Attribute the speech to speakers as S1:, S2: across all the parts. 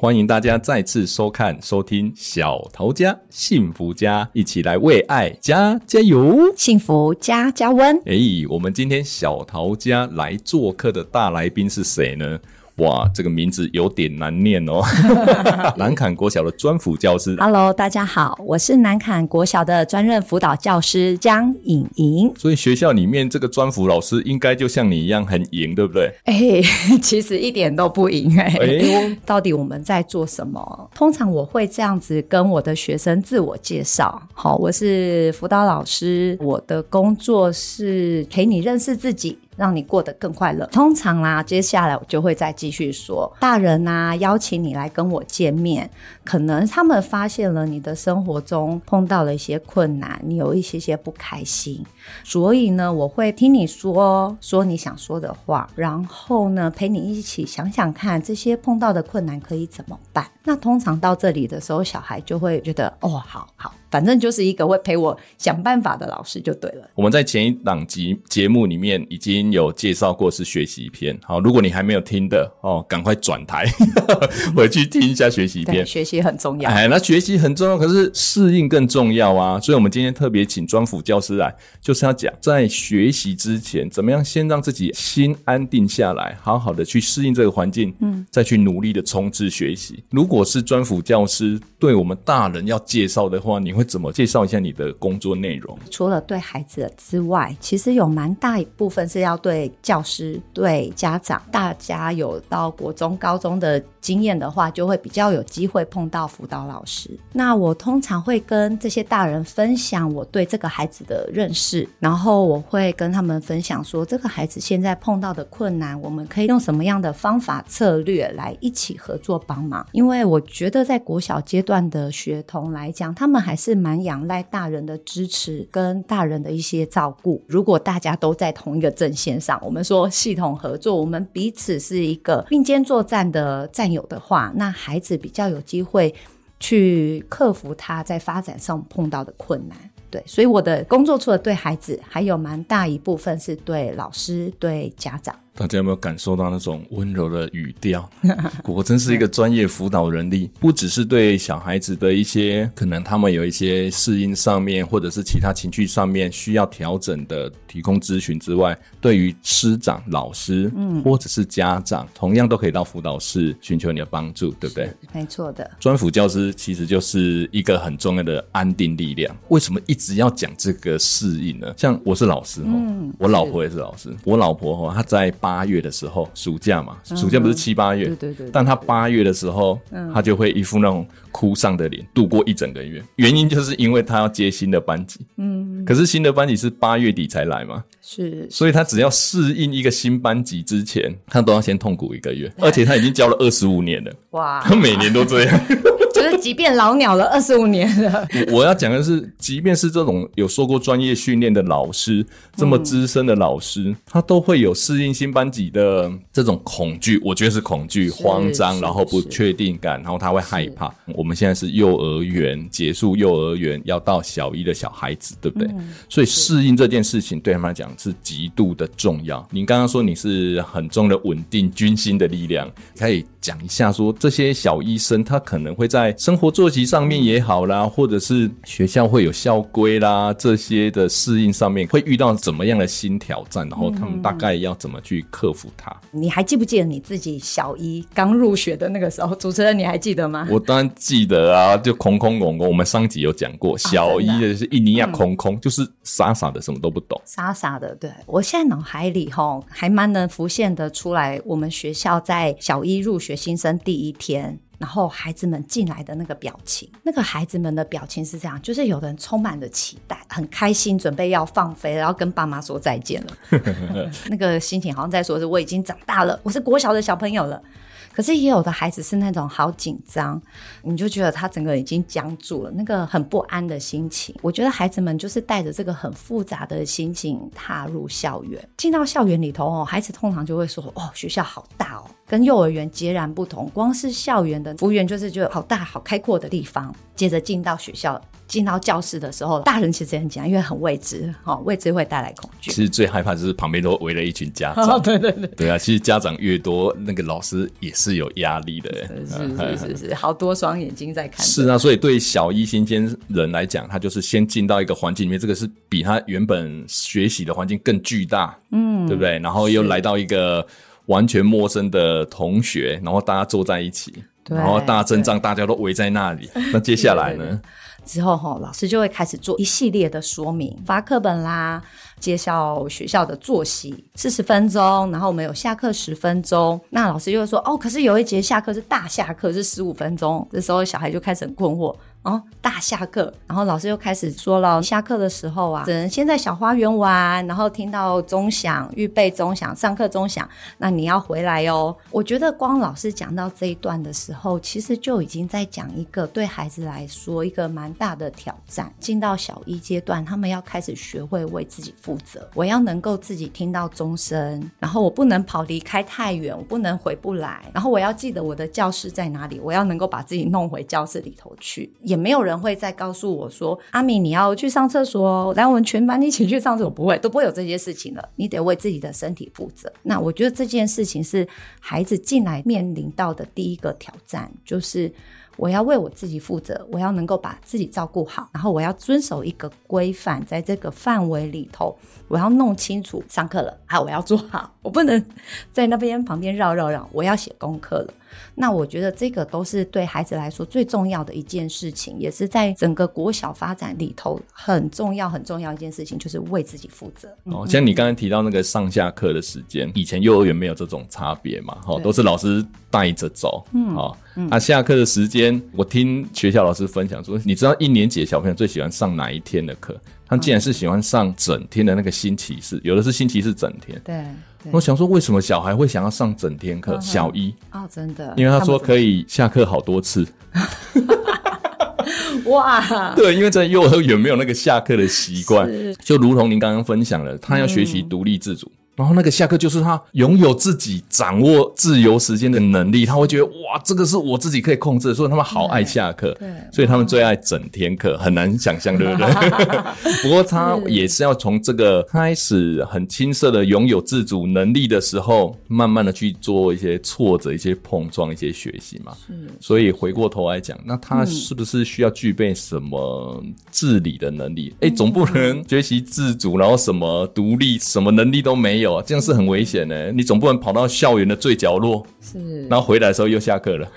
S1: 欢迎大家再次收看、收听《小桃家幸福家》，一起来为爱加加油，
S2: 幸福加加温。
S1: 哎，我们今天小桃家来做客的大来宾是谁呢？哇，这个名字有点难念哦。南坎国小的专辅教师
S2: ，Hello，大家好，我是南坎国小的专任辅导教师江颖莹。
S1: 所以学校里面这个专辅老师应该就像你一样很赢，对不对？
S2: 哎、欸，其实一点都不赢哎、欸。哎，到底我们在做什么？通常我会这样子跟我的学生自我介绍。好，我是辅导老师，我的工作是陪你认识自己。让你过得更快乐。通常啦，接下来我就会再继续说，大人啊，邀请你来跟我见面，可能他们发现了你的生活中碰到了一些困难，你有一些些不开心，所以呢，我会听你说说你想说的话，然后呢，陪你一起想想看这些碰到的困难可以怎么办。那通常到这里的时候，小孩就会觉得，哦，好好。反正就是一个会陪我想办法的老师就对了。
S1: 我们在前一档集节目里面已经有介绍过是学习篇，好，如果你还没有听的哦，赶快转台 回去听一下学习篇。
S2: 学习很重要，
S1: 哎，那学习很重要，可是适应更重要啊。所以我们今天特别请专辅教师来，就是要讲在学习之前，怎么样先让自己心安定下来，好好的去适应这个环境，嗯，再去努力的冲刺学习。如果是专辅教师对我们大人要介绍的话，你。会怎么介绍一下你的工作内容？
S2: 除了对孩子之外，其实有蛮大一部分是要对教师、对家长。大家有到国中、高中的经验的话，就会比较有机会碰到辅导老师。那我通常会跟这些大人分享我对这个孩子的认识，然后我会跟他们分享说，这个孩子现在碰到的困难，我们可以用什么样的方法策略来一起合作帮忙。因为我觉得在国小阶段的学童来讲，他们还是是蛮仰赖大人的支持跟大人的一些照顾。如果大家都在同一个阵线上，我们说系统合作，我们彼此是一个并肩作战的战友的话，那孩子比较有机会去克服他在发展上碰到的困难。对，所以我的工作除了对孩子，还有蛮大一部分是对老师、对家长。
S1: 大家有没有感受到那种温柔的语调？果真是一个专业辅导人力，不只是对小孩子的一些可能他们有一些适应上面，或者是其他情绪上面需要调整的，提供咨询之外，对于师长、老师，嗯，或者是家长，同样都可以到辅导室寻求你的帮助，对不对？
S2: 没错的。
S1: 专辅教师其实就是一个很重要的安定力量。为什么一直要讲这个适应呢？像我是老师哦，嗯，我老婆也是老师，我老婆哦，她在。八月的时候，暑假嘛，暑假不是七八月，嗯、对，对，对对。但他八月的时候，嗯、他就会一副那种哭丧的脸度过一整个月。原因就是因为他要接新的班级，嗯。可是新的班级是八月底才来嘛，是。所以他只要适应一个新班级之前，他都要先痛苦一个月，而且他已经教了二十五年了，哇，他每年都这样。
S2: 就是，即便老鸟了二十五年了，
S1: 我要讲的是，即便是这种有受过专业训练的老师，这么资深的老师，嗯、他都会有适应新班级的这种恐惧。我觉得是恐惧、慌张，然后不确定感，然后他会害怕。我们现在是幼儿园结束，幼儿园要到小一的小孩子，对不对？嗯、所以适应这件事情对他们来讲是极度的重要。你刚刚说你是很重的稳定军心的力量，可以讲一下说这些小医生他可能会在。生活作息上面也好啦，或者是学校会有校规啦，这些的适应上面会遇到怎么样的新挑战，然后他们大概要怎么去克服它？
S2: 你还记不记得你自己小一刚入学的那个时候？主持人你还记得吗？
S1: 我当然记得啊，就空空空空。我们上集有讲过，小一的是印尼亚空空，嗯、就是傻傻的，什么都不懂，
S2: 傻傻的。对，我现在脑海里齁还蛮能浮现的出来，我们学校在小一入学新生第一天。然后孩子们进来的那个表情，那个孩子们的表情是这样，就是有人充满了期待，很开心，准备要放飞，然后跟爸妈说再见了。那个心情好像在说是我已经长大了，我是国小的小朋友了。可是也有的孩子是那种好紧张，你就觉得他整个已经僵住了，那个很不安的心情。我觉得孩子们就是带着这个很复杂的心情踏入校园，进到校园里头哦，孩子通常就会说：“哦，学校好大哦。”跟幼儿园截然不同，光是校园的幅员就是觉得好大、好开阔的地方。接着进到学校、进到教室的时候，大人其实也很紧张，因为很未知，哈、哦，未知会带来恐惧。
S1: 其实最害怕就是旁边都围了一群家长，
S2: 哦、对对对，
S1: 对啊，其实家长越多，那个老师也是有压力的，
S2: 是是是是，是，好多双眼睛在看。
S1: 是啊，所以对小一新鲜人来讲，他就是先进到一个环境里面，这个是比他原本学习的环境更巨大，嗯，对不对？然后又来到一个。完全陌生的同学，然后大家坐在一起，然后大阵仗，大家都围在那里。那接下来呢？
S2: 之后哈，老师就会开始做一系列的说明，发课本啦，介绍学校的作息，四十分钟，然后我们有下课十分钟。那老师就会说，哦，可是有一节下课是大下课，是十五分钟。这时候小孩就开始很困惑。哦，大下课，然后老师又开始说了，下课的时候啊，只能先在小花园玩，然后听到钟响，预备钟响，上课钟响，那你要回来哦。我觉得光老师讲到这一段的时候，其实就已经在讲一个对孩子来说一个蛮大的挑战。进到小一阶段，他们要开始学会为自己负责。我要能够自己听到钟声，然后我不能跑离开太远，我不能回不来，然后我要记得我的教室在哪里，我要能够把自己弄回教室里头去。也没有人会再告诉我说：“阿米，你要去上厕所，来，我们全班一起去上厕所。”不会，都不会有这些事情了。你得为自己的身体负责。那我觉得这件事情是孩子进来面临到的第一个挑战，就是我要为我自己负责，我要能够把自己照顾好，然后我要遵守一个规范，在这个范围里头，我要弄清楚上课了，好，我要做好，我不能在那边旁边绕绕绕，我要写功课了。那我觉得这个都是对孩子来说最重要的一件事情，也是在整个国小发展里头很重要、很重要一件事情，就是为自己负责。
S1: 哦，像你刚才提到那个上下课的时间，以前幼儿园没有这种差别嘛？哈，都是老师带着走。嗯，好，那、啊、下课的时间，我听学校老师分享说，你知道一年级的小朋友最喜欢上哪一天的课？他竟然是喜欢上整天的那个星期四，有的是星期四整天。
S2: 对。
S1: 我想说，为什么小孩会想要上整天课？小一
S2: 啊、哦，真的，
S1: 因为他说可以下课好多次。
S2: 哇，
S1: 对，因为在幼儿园没有那个下课的习惯，就如同您刚刚分享了，他要学习独立自主。嗯然后那个下课就是他拥有自己掌握自由时间的能力，他会觉得哇，这个是我自己可以控制的，所以他们好爱下课，对，所以他们最爱整天课，很难想象，对不对？不过他也是要从这个开始很青涩的拥有自主能力的时候，慢慢的去做一些挫折、一些碰撞、一些学习嘛。是，所以回过头来讲，那他是不是需要具备什么自理的能力？哎、嗯，总不能学习自主，然后什么独立、什么能力都没有。这样是很危险的。你总不能跑到校园的最角落，是，然后回来的时候又下课了。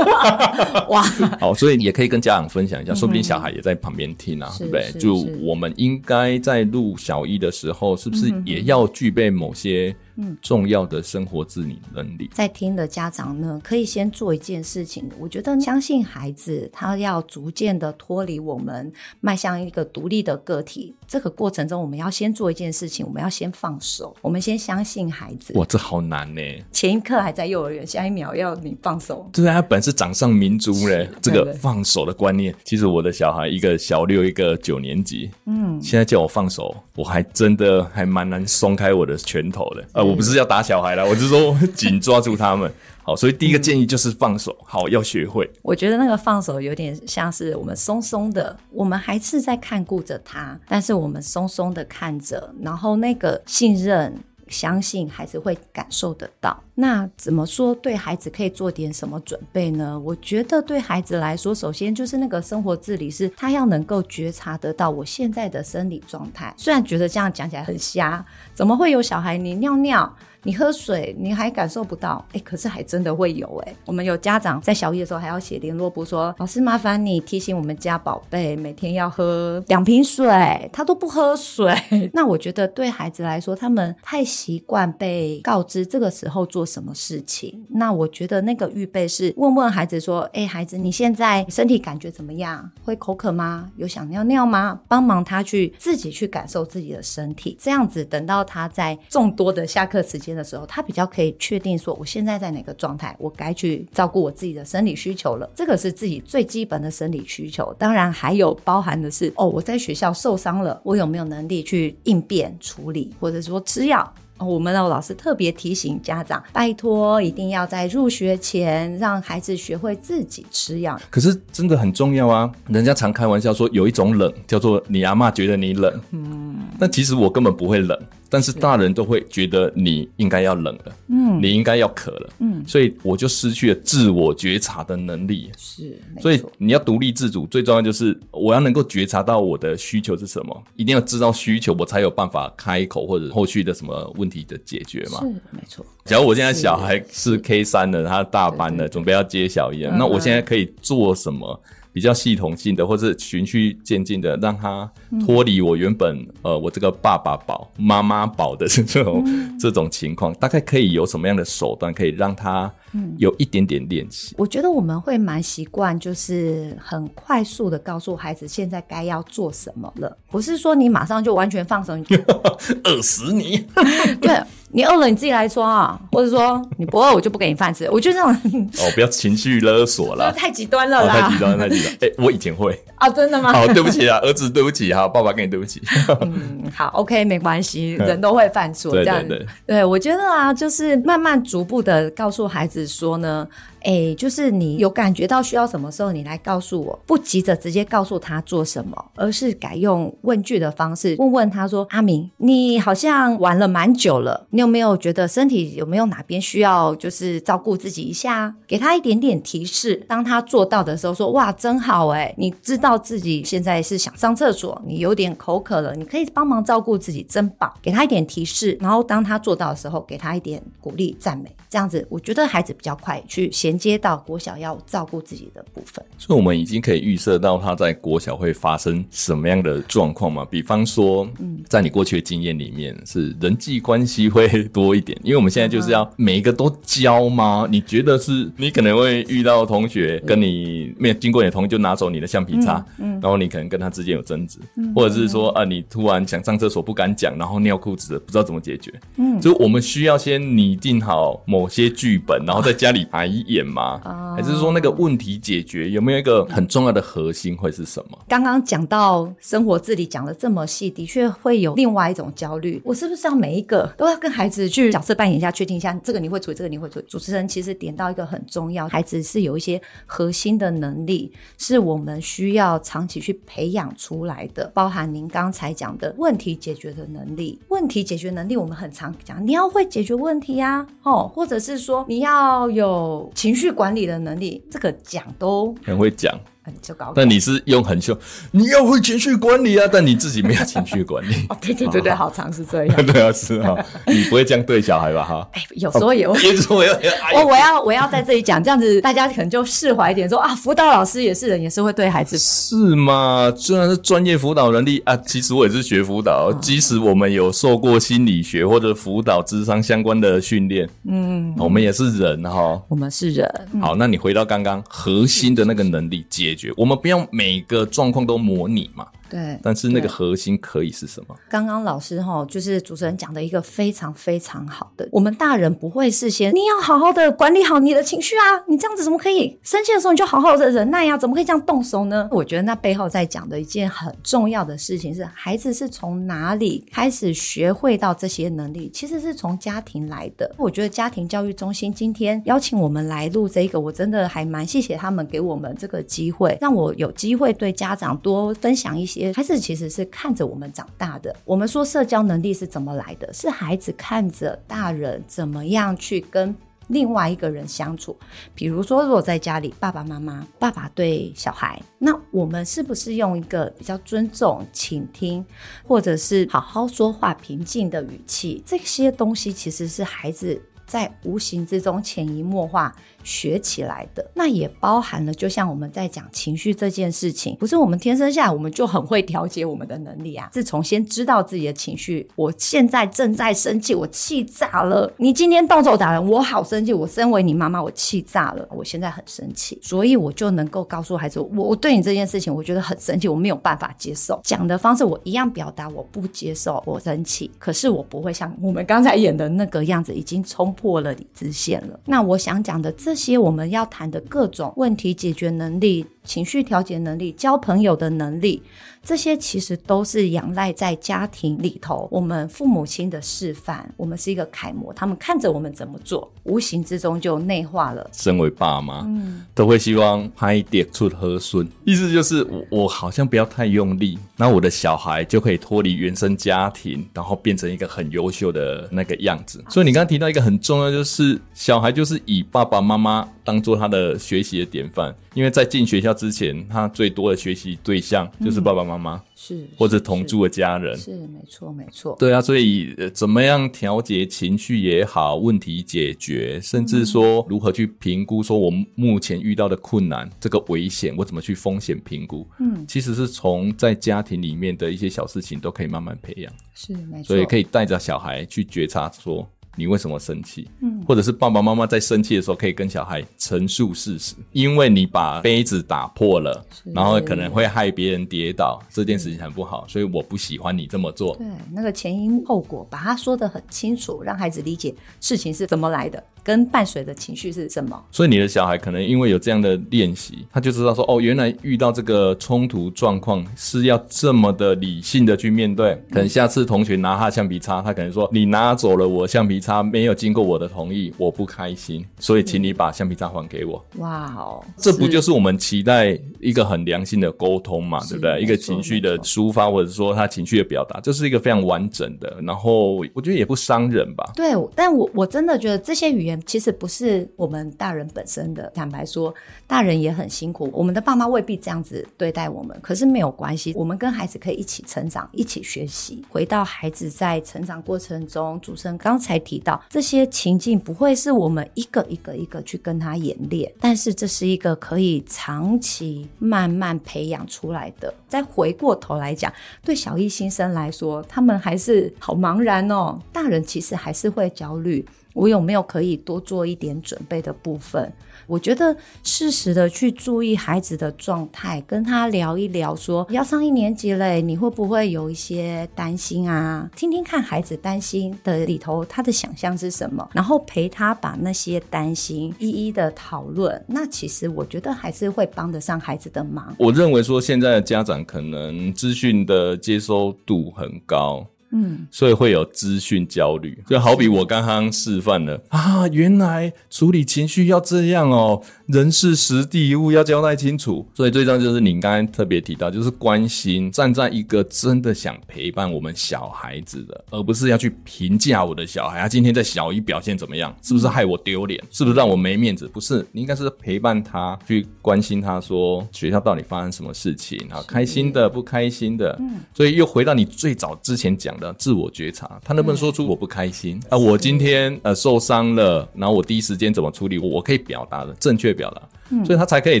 S1: 哇，好，所以也可以跟家长分享一下，说不定小孩也在旁边听啊，对不对？就我们应该在录小一的时候，是不是也要具备某些？嗯，重要的生活自理能力，
S2: 在听的家长呢，可以先做一件事情。我觉得相信孩子，他要逐渐的脱离我们，迈向一个独立的个体。这个过程中，我们要先做一件事情，我们要先放手，我们先相信孩子。
S1: 哇，这好难呢！
S2: 前一刻还在幼儿园，下一秒要你放手。
S1: 对啊，他本是掌上明珠嘞。这个放手的观念，其实我的小孩一个小六，一个九年级，嗯，现在叫我放手，我还真的还蛮难松开我的拳头的。我不是要打小孩啦，我是说紧抓住他们。好，所以第一个建议就是放手。好，要学会。
S2: 我觉得那个放手有点像是我们松松的，我们还是在看顾着他，但是我们松松的看着，然后那个信任。相信孩子会感受得到。那怎么说对孩子可以做点什么准备呢？我觉得对孩子来说，首先就是那个生活自理，是他要能够觉察得到我现在的生理状态。虽然觉得这样讲起来很瞎，怎么会有小孩你尿尿？你喝水，你还感受不到？哎，可是还真的会有哎。我们有家长在小一的时候还要写联络簿说，老师麻烦你提醒我们家宝贝每天要喝两瓶水，他都不喝水。那我觉得对孩子来说，他们太习惯被告知这个时候做什么事情。那我觉得那个预备是问问孩子说，哎，孩子你现在身体感觉怎么样？会口渴吗？有想尿尿吗？帮忙他去自己去感受自己的身体。这样子等到他在众多的下课时间。间的时候，他比较可以确定说我现在在哪个状态，我该去照顾我自己的生理需求了。这个是自己最基本的生理需求。当然还有包含的是，哦，我在学校受伤了，我有没有能力去应变处理，或者说吃药。我们的老师特别提醒家长，拜托一定要在入学前让孩子学会自己吃药。
S1: 可是真的很重要啊！人家常开玩笑说，有一种冷叫做你阿妈觉得你冷，嗯，但其实我根本不会冷。但是大人都会觉得你应该要冷了，嗯，你应该要渴了，嗯，所以我就失去了自我觉察的能力。
S2: 是，
S1: 所以你要独立自主，最重要就是我要能够觉察到我的需求是什么，一定要知道需求，我才有办法开口或者后续的什么问题的解决嘛。
S2: 是，没错。
S1: 假如我现在小孩是 K 三的，他大班的，准备要接小一，那我现在可以做什么？比较系统性的，或是循序渐进的，让他脱离我原本、嗯、呃我这个爸爸宝、妈妈宝的这种、嗯、这种情况，大概可以有什么样的手段，可以让他有一点点练习？
S2: 我觉得我们会蛮习惯，就是很快速的告诉孩子现在该要做什么了，不是说你马上就完全放手，
S1: 饿死你。
S2: 对。你饿了你自己来抓啊，或者说你不饿我就不给你饭吃。我觉得这种
S1: 哦，不要情绪勒索啦，
S2: 太极端了啦，
S1: 哦、太极端，太极端。哎、欸，我以前会
S2: 啊、哦，真的吗？
S1: 好，对不起啊，儿子，对不起哈，爸爸跟你对不起。
S2: 嗯，好，OK，没关系，人都会犯错，这样子。对，对，对，对，我觉得啊，就是慢慢逐步的告诉孩子说呢。哎、就是你有感觉到需要什么时候，你来告诉我，不急着直接告诉他做什么，而是改用问句的方式问问他说：“阿明，你好像玩了蛮久了，你有没有觉得身体有没有哪边需要就是照顾自己一下？给他一点点提示。当他做到的时候，说哇，真好哎，你知道自己现在是想上厕所，你有点口渴了，你可以帮忙照顾自己，真棒。给他一点提示，然后当他做到的时候，给他一点鼓励赞美，这样子，我觉得孩子比较快去衔接到国小要照顾自己的部分，
S1: 所以我们已经可以预设到他在国小会发生什么样的状况嘛？比方说，嗯，在你过去的经验里面，是人际关系会多一点，因为我们现在就是要每一个都教吗？你觉得是？你可能会遇到同学跟你没有经过你的同意就拿走你的橡皮擦，嗯，然后你可能跟他之间有争执，嗯，或者是说啊，你突然想上厕所不敢讲，然后尿裤子不知道怎么解决，嗯，所以我们需要先拟定好某些剧本，然后在家里排演嘛。还是说那个问题解决有没有一个很重要的核心会是什么？
S2: 刚刚讲到生活自理讲的这么细，的确会有另外一种焦虑。我是不是要每一个都要跟孩子去角色扮演一下，确定一下这个你会处理，这个你会处理？主持人其实点到一个很重要，孩子是有一些核心的能力，是我们需要长期去培养出来的，包含您刚才讲的问题解决的能力。问题解决能力我们很常讲，你要会解决问题啊，哦，或者是说你要有情情绪管理。的能力，这个讲都
S1: 很会讲。
S2: 就搞搞，
S1: 但你是用很凶，你要会情绪管理啊！但你自己没有情绪管理。
S2: 哦，对对对对，好常是这样。
S1: 对啊，是啊，你不会这样对小孩吧？哈，
S2: 哎，有时候也会。
S1: 有时候我要，
S2: 我我要我要在这里讲，这样子大家可能就释怀一点，说啊，辅导老师也是人，也是会对孩子。
S1: 是吗？虽然是专业辅导能力啊，其实我也是学辅导，即使我们有受过心理学或者辅导智商相关的训练，嗯，我们也是人哈。
S2: 我们是人。
S1: 好，那你回到刚刚核心的那个能力解我们不用。每个状况都模拟嘛。
S2: 对，
S1: 但是那个核心可以是什么？
S2: 刚刚老师哈，就是主持人讲的一个非常非常好的，我们大人不会事先，你要好好的管理好你的情绪啊，你这样子怎么可以生气的时候你就好好的忍耐呀？怎么可以这样动手呢？我觉得那背后在讲的一件很重要的事情是，孩子是从哪里开始学会到这些能力？其实是从家庭来的。我觉得家庭教育中心今天邀请我们来录这个，我真的还蛮谢谢他们给我们这个机会，让我有机会对家长多分享一些。孩子其实是看着我们长大的。我们说社交能力是怎么来的？是孩子看着大人怎么样去跟另外一个人相处。比如说，如果在家里，爸爸妈妈，爸爸对小孩，那我们是不是用一个比较尊重、倾听，或者是好好说话、平静的语气？这些东西其实是孩子在无形之中潜移默化学起来的。那也包含了，就像我们在讲情绪这件事情，不是我们天生下来我们就很会调节我们的能力啊。自从先知道自己的情绪，我现在正在生气，我气炸了。你今天动手打人，我好生气。我身为你妈妈，我气炸了。我现在很生气，所以我就能够告诉孩子，我我对你这件事情，我觉得很生气，我没有办法接受。讲的方式我一样表达，我不接受，我生气，可是我不会像我们刚才演的那个样子，已经冲破了理智线了。那我想讲的这些，我们要谈的各种问题解决能力。情绪调节能力、交朋友的能力，这些其实都是仰赖在家庭里头，我们父母亲的示范。我们是一个楷模，他们看着我们怎么做，无形之中就内化了。
S1: 身为爸妈，嗯，都会希望拍点出和顺，意思就是我我好像不要太用力，那我的小孩就可以脱离原生家庭，然后变成一个很优秀的那个样子。所以你刚刚提到一个很重要，就是小孩就是以爸爸妈妈当做他的学习的典范。因为在进学校之前，他最多的学习对象就是爸爸妈妈，是或者同住的家人，
S2: 是没错没错。
S1: 对啊，所以怎么样调节情绪也好，问题解决，甚至说如何去评估，说我目前遇到的困难，这个危险，我怎么去风险评估？嗯，其实是从在家庭里面的一些小事情都可以慢慢培养，
S2: 是没错。
S1: 所以可以带着小孩去觉察说。你为什么生气？嗯，或者是爸爸妈妈在生气的时候，可以跟小孩陈述事实。因为你把杯子打破了，然后可能会害别人跌倒，这件事情很不好，所以我不喜欢你这么做。
S2: 对，那个前因后果，把它说得很清楚，让孩子理解事情是怎么来的。跟伴随的情绪是什么？
S1: 所以你的小孩可能因为有这样的练习，他就知道说哦，原来遇到这个冲突状况是要这么的理性的去面对。可能下次同学拿他橡皮擦，他可能说你拿走了我橡皮擦，没有经过我的同意，我不开心，所以请你把橡皮擦还给我。哇哦，这不就是我们期待一个很良性的沟通嘛？对不对？一个情绪的抒发，或者说他情绪的表达，这是一个非常完整的。然后我觉得也不伤人吧？
S2: 对，但我我真的觉得这些语言。其实不是我们大人本身的，坦白说，大人也很辛苦。我们的爸妈未必这样子对待我们，可是没有关系，我们跟孩子可以一起成长，一起学习。回到孩子在成长过程中，主持人刚才提到这些情境，不会是我们一个一个一个去跟他演练，但是这是一个可以长期慢慢培养出来的。再回过头来讲，对小一新生来说，他们还是好茫然哦。大人其实还是会焦虑。我有没有可以多做一点准备的部分？我觉得适时的去注意孩子的状态，跟他聊一聊说，要上一年级嘞，你会不会有一些担心啊？听听看孩子担心的里头，他的想象是什么，然后陪他把那些担心一一的讨论。那其实我觉得还是会帮得上孩子的忙。
S1: 我认为说，现在的家长可能资讯的接收度很高。嗯，所以会有资讯焦虑，就好比我刚刚示范了啊，原来处理情绪要这样哦，人事实地物要交代清楚。所以最重要就是你刚才特别提到，就是关心，站在一个真的想陪伴我们小孩子的，而不是要去评价我的小孩，他今天在小一表现怎么样，是不是害我丢脸，是不是让我没面子？不是，你应该是陪伴他，去关心他说学校到底发生什么事情啊，开心的不开心的。嗯，所以又回到你最早之前讲的自我觉察，他能不能说出我不开心啊？我今天呃受伤了，然后我第一时间怎么处理？我可以表达的正确表达，嗯，所以他才可以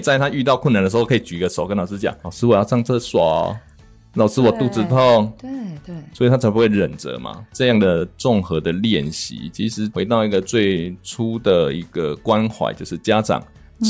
S1: 在他遇到困难的时候，可以举个手跟老师讲：“老师，我要上厕所。”老师，我肚子痛。
S2: 对对，
S1: 所以他才不会忍着嘛。这样的综合的练习，其实回到一个最初的一个关怀，就是家长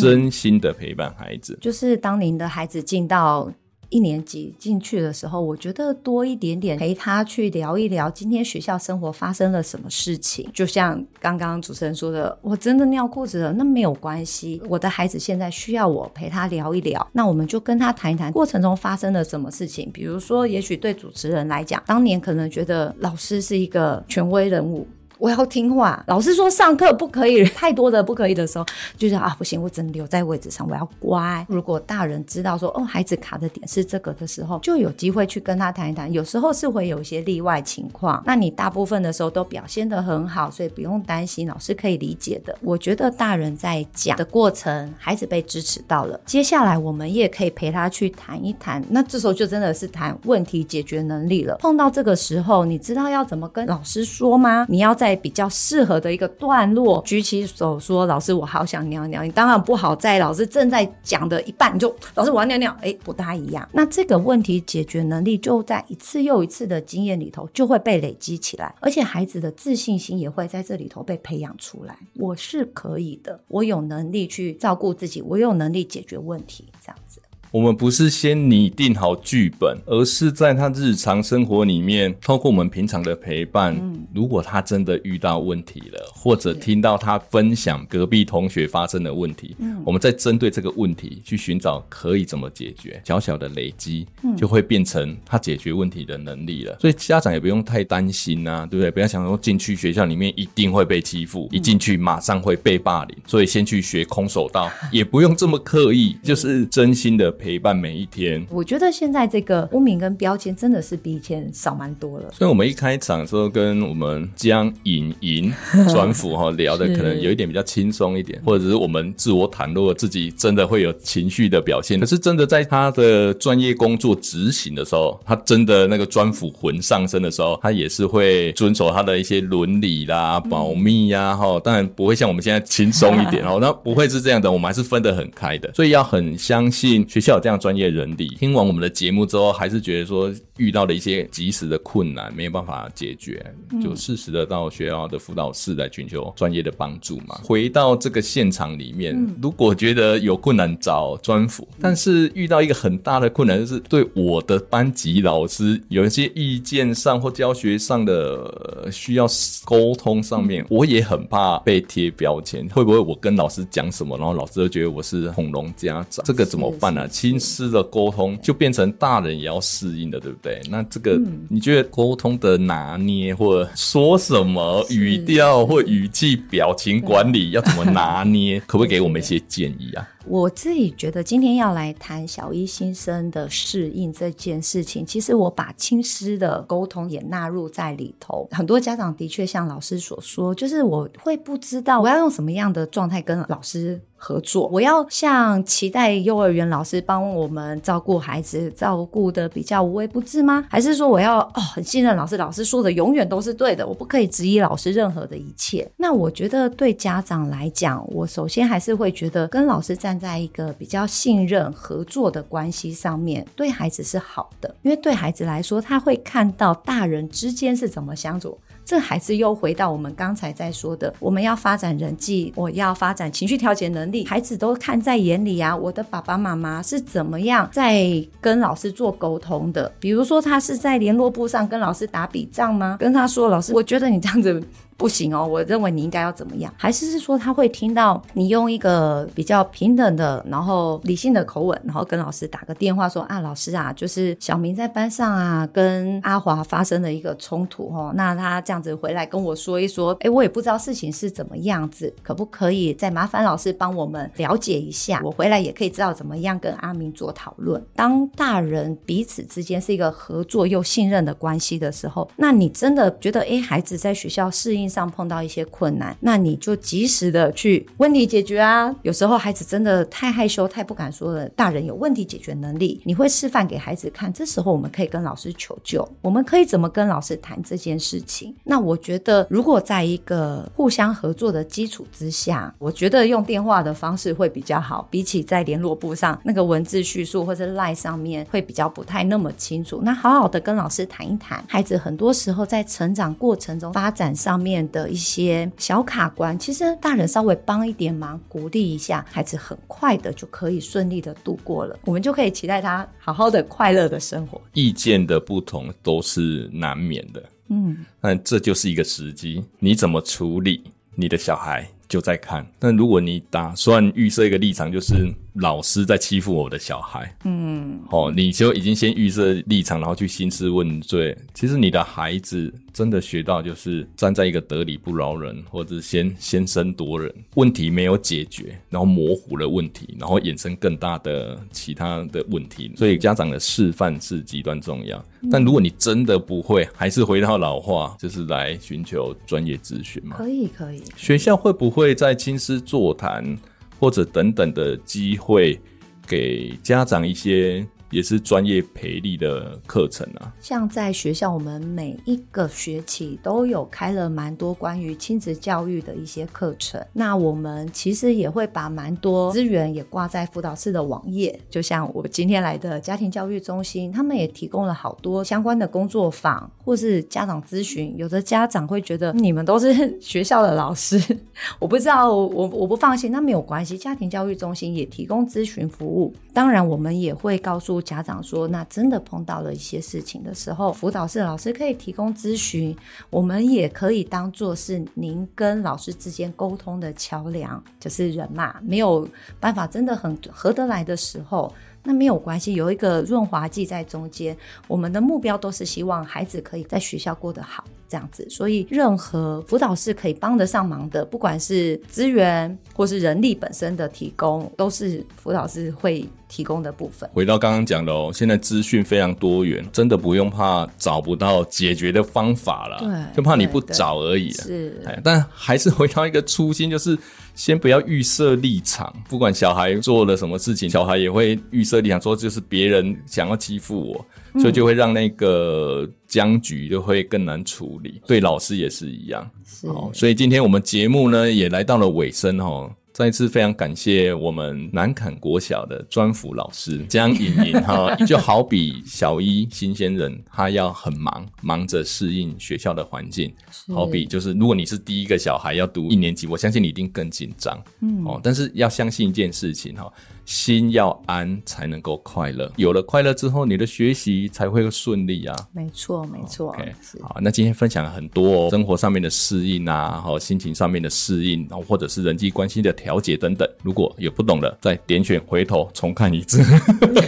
S1: 真心的陪伴孩子。
S2: 就是当您的孩子进到。一年级进去的时候，我觉得多一点点陪他去聊一聊今天学校生活发生了什么事情。就像刚刚主持人说的，我真的尿裤子了，那没有关系。我的孩子现在需要我陪他聊一聊，那我们就跟他谈一谈过程中发生了什么事情。比如说，也许对主持人来讲，当年可能觉得老师是一个权威人物。我要听话，老师说上课不可以太多的不可以的时候，就是啊不行，我只能留在位置上，我要乖。如果大人知道说哦孩子卡的点是这个的时候，就有机会去跟他谈一谈。有时候是会有一些例外情况，那你大部分的时候都表现得很好，所以不用担心，老师可以理解的。我觉得大人在讲的过程，孩子被支持到了，接下来我们也可以陪他去谈一谈。那这时候就真的是谈问题解决能力了。碰到这个时候，你知道要怎么跟老师说吗？你要在在比较适合的一个段落，举起手说：“老师，我好想尿尿。”你当然不好在老师正在讲的一半就老师我要尿尿，哎，不大一样。那这个问题解决能力就在一次又一次的经验里头就会被累积起来，而且孩子的自信心也会在这里头被培养出来。我是可以的，我有能力去照顾自己，我有能力解决问题，这样子。
S1: 我们不是先拟定好剧本，而是在他日常生活里面，透过我们平常的陪伴，嗯、如果他真的遇到问题了，或者听到他分享隔壁同学发生的问题，嗯、我们再针对这个问题去寻找可以怎么解决，小小的累积，就会变成他解决问题的能力了。所以家长也不用太担心啊，对不对？不要想说进去学校里面一定会被欺负，一进去马上会被霸凌，所以先去学空手道，也不用这么刻意，就是真心的。陪伴每一天，
S2: 我觉得现在这个污名跟标签真的是比以前少蛮多了。
S1: 所以，我们一开场的时候跟我们江颖莹专 辅哈 聊的，可能有一点比较轻松一点，或者是我们自我袒露了自己真的会有情绪的表现。可是，真的在他的专业工作执行的时候，他真的那个专辅魂上身的时候，他也是会遵守他的一些伦理啦、保密呀，哈，当然不会像我们现在轻松一点 哦，那不会是这样的，我们还是分得很开的，所以要很相信学校。有这样专业人力，听完我们的节目之后，还是觉得说遇到了一些及时的困难，没有办法解决，就适时的到学校的辅导室来寻求专业的帮助嘛。回到这个现场里面，如果觉得有困难找专辅，但是遇到一个很大的困难，就是对我的班级老师有一些意见上或教学上的需要沟通上面，我也很怕被贴标签，会不会我跟老师讲什么，然后老师就觉得我是恐龙家长，这个怎么办呢、啊？亲师的沟通就变成大人也要适应的，对不对？那这个你觉得沟通的拿捏，或者说什么语调或语气、表情管理要怎么拿捏？可不可以给我们一些建议啊？
S2: 我自己觉得今天要来谈小一新生的适应这件事情，其实我把亲师的沟通也纳入在里头。很多家长的确像老师所说，就是我会不知道我要用什么样的状态跟老师合作，我要像期待幼儿园老师帮我们照顾孩子，照顾得比较无微不至吗？还是说我要哦很信任老师，老师说的永远都是对的，我不可以质疑老师任何的一切？那我觉得对家长来讲，我首先还是会觉得跟老师站在一个比较信任合作的关系上面，对孩子是好的，因为对孩子来说，他会看到大人之间是怎么相处。这还是又回到我们刚才在说的，我们要发展人际，我要发展情绪调节能力，孩子都看在眼里啊。我的爸爸妈妈是怎么样在跟老师做沟通的？比如说，他是在联络簿上跟老师打笔账吗？跟他说，老师，我觉得你这样子。不行哦，我认为你应该要怎么样？还是是说他会听到你用一个比较平等的，然后理性的口吻，然后跟老师打个电话说啊，老师啊，就是小明在班上啊，跟阿华发生了一个冲突哦，那他这样子回来跟我说一说，哎，我也不知道事情是怎么样子，可不可以再麻烦老师帮我们了解一下？我回来也可以知道怎么样跟阿明做讨论。当大人彼此之间是一个合作又信任的关系的时候，那你真的觉得，哎，孩子在学校适应上碰到一些困难，那你就及时的去问题解决啊。有时候孩子真的太害羞、太不敢说了，大人有问题解决能力，你会示范给孩子看。这时候我们可以跟老师求救，我们可以怎么跟老师谈这件事情？那我觉得，如果在一个互相合作的基础之下，我觉得用电话的方式会比较好，比起在联络簿上那个文字叙述或者 LINE 上面会比较不太那么清楚。那好好的跟老师谈一谈，孩子很多时候在成长过程中发展上面。的一些小卡关，其实大人稍微帮一点忙，鼓励一下，孩子很快的就可以顺利的度过了，我们就可以期待他好好的快乐的生活。
S1: 意见的不同都是难免的，嗯，但这就是一个时机，你怎么处理你的小孩就在看。但如果你打算预设一个立场，就是。老师在欺负我的小孩，嗯，哦，你就已经先预设立场，然后去兴师问罪。其实你的孩子真的学到就是站在一个得理不饶人，或者先先声夺人，问题没有解决，然后模糊了问题，然后衍生更大的其他的问题。所以家长的示范是极端重要。但如果你真的不会，还是回到老话，就是来寻求专业咨询嘛。
S2: 可以，可以。
S1: 学校会不会在亲师座谈？或者等等的机会，给家长一些也是专业培力的课程啊。
S2: 像在学校，我们每一个学期都有开了蛮多关于亲子教育的一些课程。那我们其实也会把蛮多资源也挂在辅导室的网页，就像我今天来的家庭教育中心，他们也提供了好多相关的工作坊或是家长咨询。有的家长会觉得你们都是学校的老师，我不知道，我我不放心。那没有关系，家庭教育中心也提供咨询服务。当然，我们也会告诉家长说，那真的碰到了一些事情的时候，辅导室老师可以提供咨询，我们也可以当做是您跟老师之间沟通的桥梁，就是人嘛，没有办法真的很合得来的时候。那没有关系，有一个润滑剂在中间。我们的目标都是希望孩子可以在学校过得好，这样子。所以，任何辅导室可以帮得上忙的，不管是资源或是人力本身的提供，都是辅导室会提供的部分。
S1: 回到刚刚讲的哦，现在资讯非常多元，真的不用怕找不到解决的方法了，
S2: 对，
S1: 就怕你不找而已。
S2: 是，
S1: 但还是回到一个初心，就是。先不要预设立场，不管小孩做了什么事情，小孩也会预设立场，说就是别人想要欺负我，嗯，所以就会让那个僵局就会更难处理。对老师也是一样。是，所以今天我们节目呢也来到了尾声哦。再一次非常感谢我们南崁国小的专辅老师江颖莹哈，就好比小一新鲜人，他要很忙，忙着适应学校的环境，好比就是如果你是第一个小孩要读一年级，我相信你一定更紧张，嗯哦，但是要相信一件事情哈。心要安，才能够快乐。有了快乐之后，你的学习才会顺利啊。
S2: 没错，没错。
S1: OK，好，那今天分享了很多哦生活上面的适应啊，和心情上面的适应，然后或者是人际关系的调节等等。如果有不懂的，再点选回头重看一次。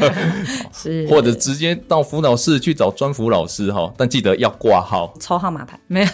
S1: 是，或者直接到辅导室去找专辅老师哈，但记得要挂号，
S2: 抽号码牌，没有，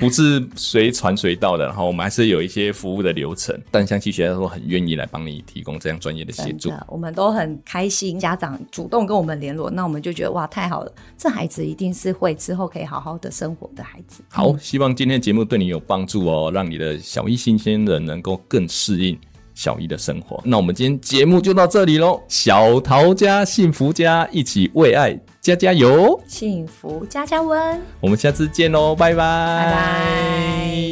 S1: 不是随传随到的。然后我们还是有一些服务的流程，但相信学校都很愿意来帮你提供这样专业的。协助，
S2: 我们都很开心，家长主动跟我们联络，那我们就觉得哇，太好了，这孩子一定是会之后可以好好的生活的孩子。
S1: 好，希望今天节目对你有帮助哦，让你的小一新鲜人能够更适应小一的生活。那我们今天节目就到这里喽，小桃家幸福家，一起为爱加加油，
S2: 幸福加加温，
S1: 我们下次见喽，拜拜，
S2: 拜拜。